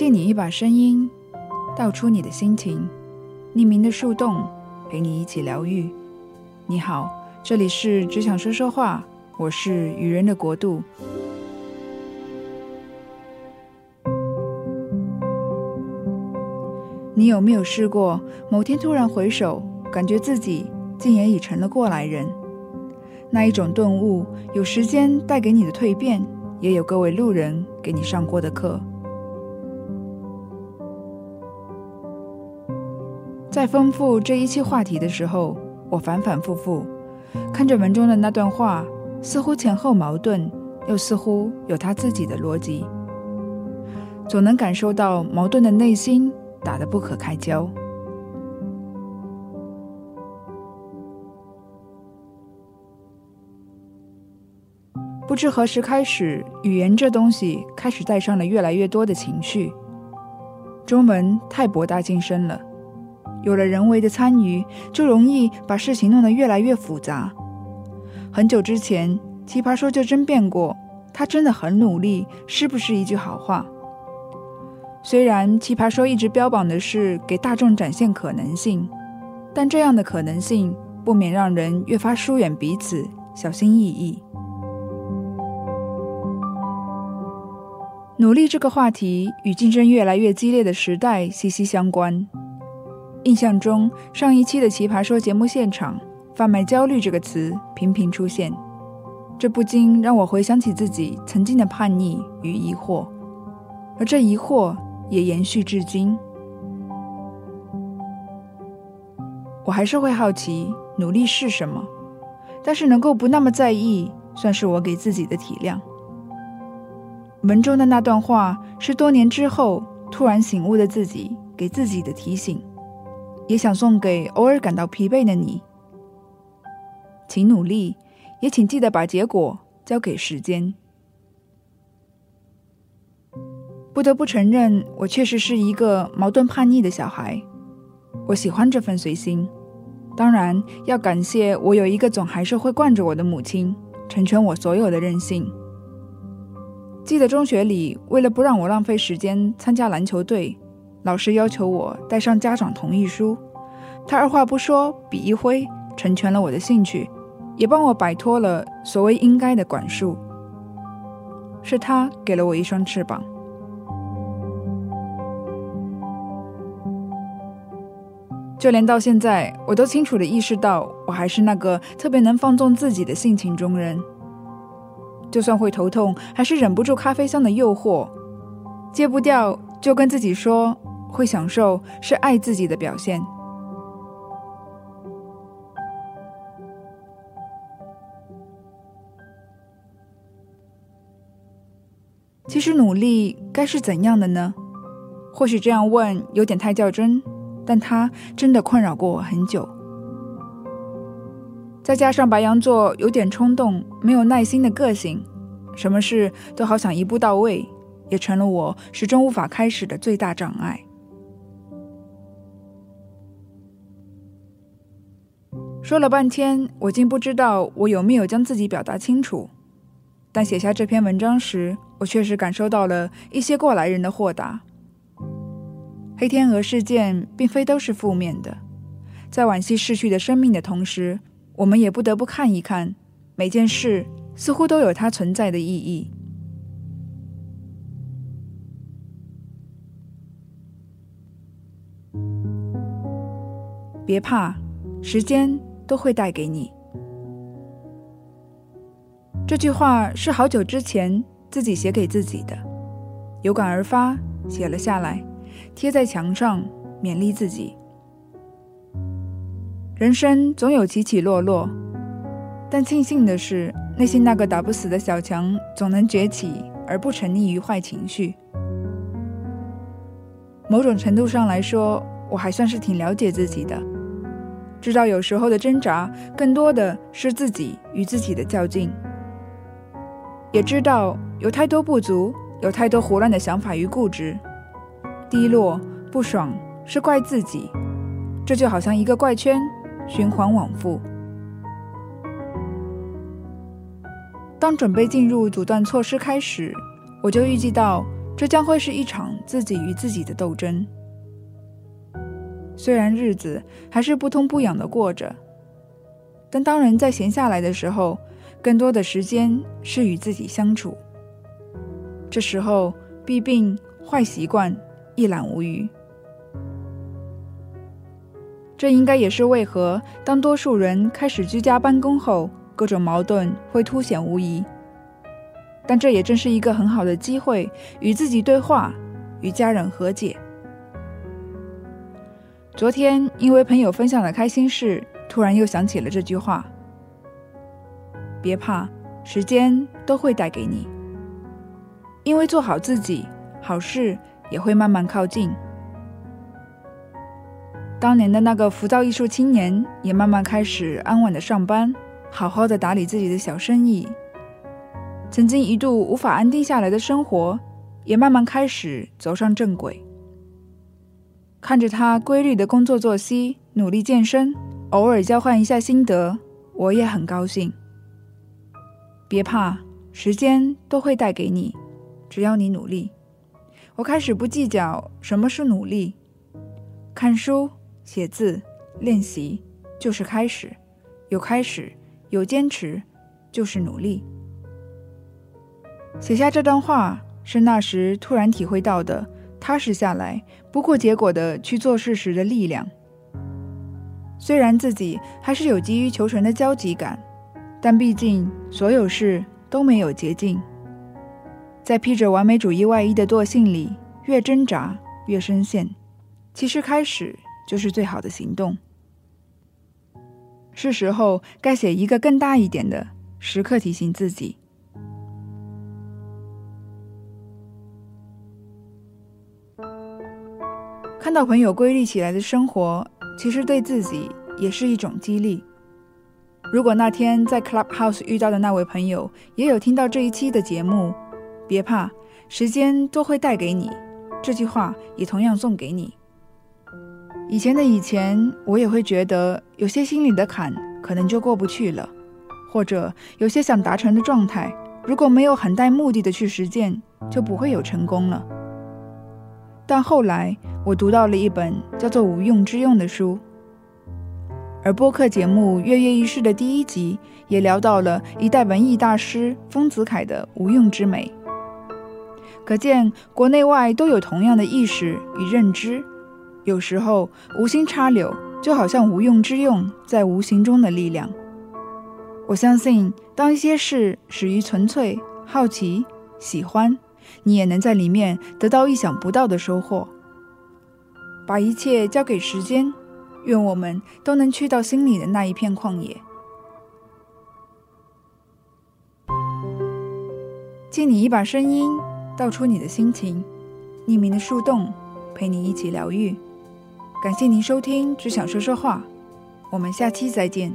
借你一把声音，道出你的心情。匿名的树洞，陪你一起疗愈。你好，这里是只想说说话，我是愚人的国度。你有没有试过，某天突然回首，感觉自己竟也已成了过来人？那一种顿悟，有时间带给你的蜕变，也有各位路人给你上过的课。在丰富这一期话题的时候，我反反复复看着文中的那段话，似乎前后矛盾，又似乎有他自己的逻辑，总能感受到矛盾的内心打得不可开交。不知何时开始，语言这东西开始带上了越来越多的情绪。中文太博大精深了，有了人为的参与，就容易把事情弄得越来越复杂。很久之前，《奇葩说》就争辩过，他真的很努力，是不是一句好话？虽然《奇葩说》一直标榜的是给大众展现可能性，但这样的可能性不免让人越发疏远彼此，小心翼翼。努力这个话题与竞争越来越激烈的时代息息相关。印象中，上一期的《奇葩说》节目现场，“贩卖焦虑”这个词频频出现，这不禁让我回想起自己曾经的叛逆与疑惑，而这疑惑也延续至今。我还是会好奇努力是什么，但是能够不那么在意，算是我给自己的体谅。文中的那段话是多年之后突然醒悟的自己给自己的提醒，也想送给偶尔感到疲惫的你。请努力，也请记得把结果交给时间。不得不承认，我确实是一个矛盾叛逆的小孩。我喜欢这份随心，当然要感谢我有一个总还是会惯着我的母亲，成全我所有的任性。记得中学里，为了不让我浪费时间参加篮球队，老师要求我带上家长同意书。他二话不说，笔一挥，成全了我的兴趣，也帮我摆脱了所谓应该的管束。是他给了我一双翅膀。就连到现在，我都清楚的意识到，我还是那个特别能放纵自己的性情中人。就算会头痛，还是忍不住咖啡香的诱惑，戒不掉，就跟自己说会享受是爱自己的表现。其实努力该是怎样的呢？或许这样问有点太较真，但它真的困扰过我很久。再加上白羊座有点冲动、没有耐心的个性，什么事都好想一步到位，也成了我始终无法开始的最大障碍。说了半天，我竟不知道我有没有将自己表达清楚。但写下这篇文章时，我确实感受到了一些过来人的豁达。黑天鹅事件并非都是负面的，在惋惜逝去的生命的同时。我们也不得不看一看，每件事似乎都有它存在的意义。别怕，时间都会带给你。这句话是好久之前自己写给自己的，有感而发，写了下来，贴在墙上，勉励自己。人生总有起起落落，但庆幸的是，内心那个打不死的小强总能崛起，而不沉溺于坏情绪。某种程度上来说，我还算是挺了解自己的，知道有时候的挣扎更多的是自己与自己的较劲，也知道有太多不足，有太多胡乱的想法与固执，低落不爽是怪自己，这就好像一个怪圈。循环往复。当准备进入阻断措施开始，我就预计到这将会是一场自己与自己的斗争。虽然日子还是不痛不痒的过着，但当人在闲下来的时候，更多的时间是与自己相处。这时候，弊病、坏习惯一览无余。这应该也是为何当多数人开始居家办公后，各种矛盾会凸显无疑。但这也正是一个很好的机会，与自己对话，与家人和解。昨天因为朋友分享的开心事，突然又想起了这句话：别怕，时间都会带给你。因为做好自己，好事也会慢慢靠近。当年的那个浮躁艺术青年，也慢慢开始安稳的上班，好好的打理自己的小生意。曾经一度无法安定下来的生活，也慢慢开始走上正轨。看着他规律的工作作息，努力健身，偶尔交换一下心得，我也很高兴。别怕，时间都会带给你。只要你努力，我开始不计较什么是努力。看书、写字、练习就是开始，有开始，有坚持就是努力。写下这段话是那时突然体会到的，踏实下来，不顾结果的去做事时的力量。虽然自己还是有急于求成的焦急感，但毕竟所有事都没有捷径。在披着完美主义外衣的惰性里，越挣扎越深陷。其实开始就是最好的行动。是时候该写一个更大一点的，时刻提醒自己。看到朋友规律起来的生活，其实对自己也是一种激励。如果那天在 Clubhouse 遇到的那位朋友也有听到这一期的节目，别怕，时间都会带给你。这句话也同样送给你。以前的以前，我也会觉得有些心里的坎可能就过不去了，或者有些想达成的状态，如果没有很带目的的去实践，就不会有成功了。但后来我读到了一本叫做《无用之用》的书，而播客节目《跃跃欲试》的第一集也聊到了一代文艺大师丰子恺的无用之美。可见，国内外都有同样的意识与认知。有时候，无心插柳，就好像无用之用在无形中的力量。我相信，当一些事始于纯粹、好奇、喜欢，你也能在里面得到意想不到的收获。把一切交给时间，愿我们都能去到心里的那一片旷野。借你一把声音。道出你的心情，匿名的树洞陪你一起疗愈。感谢您收听《只想说说话》，我们下期再见。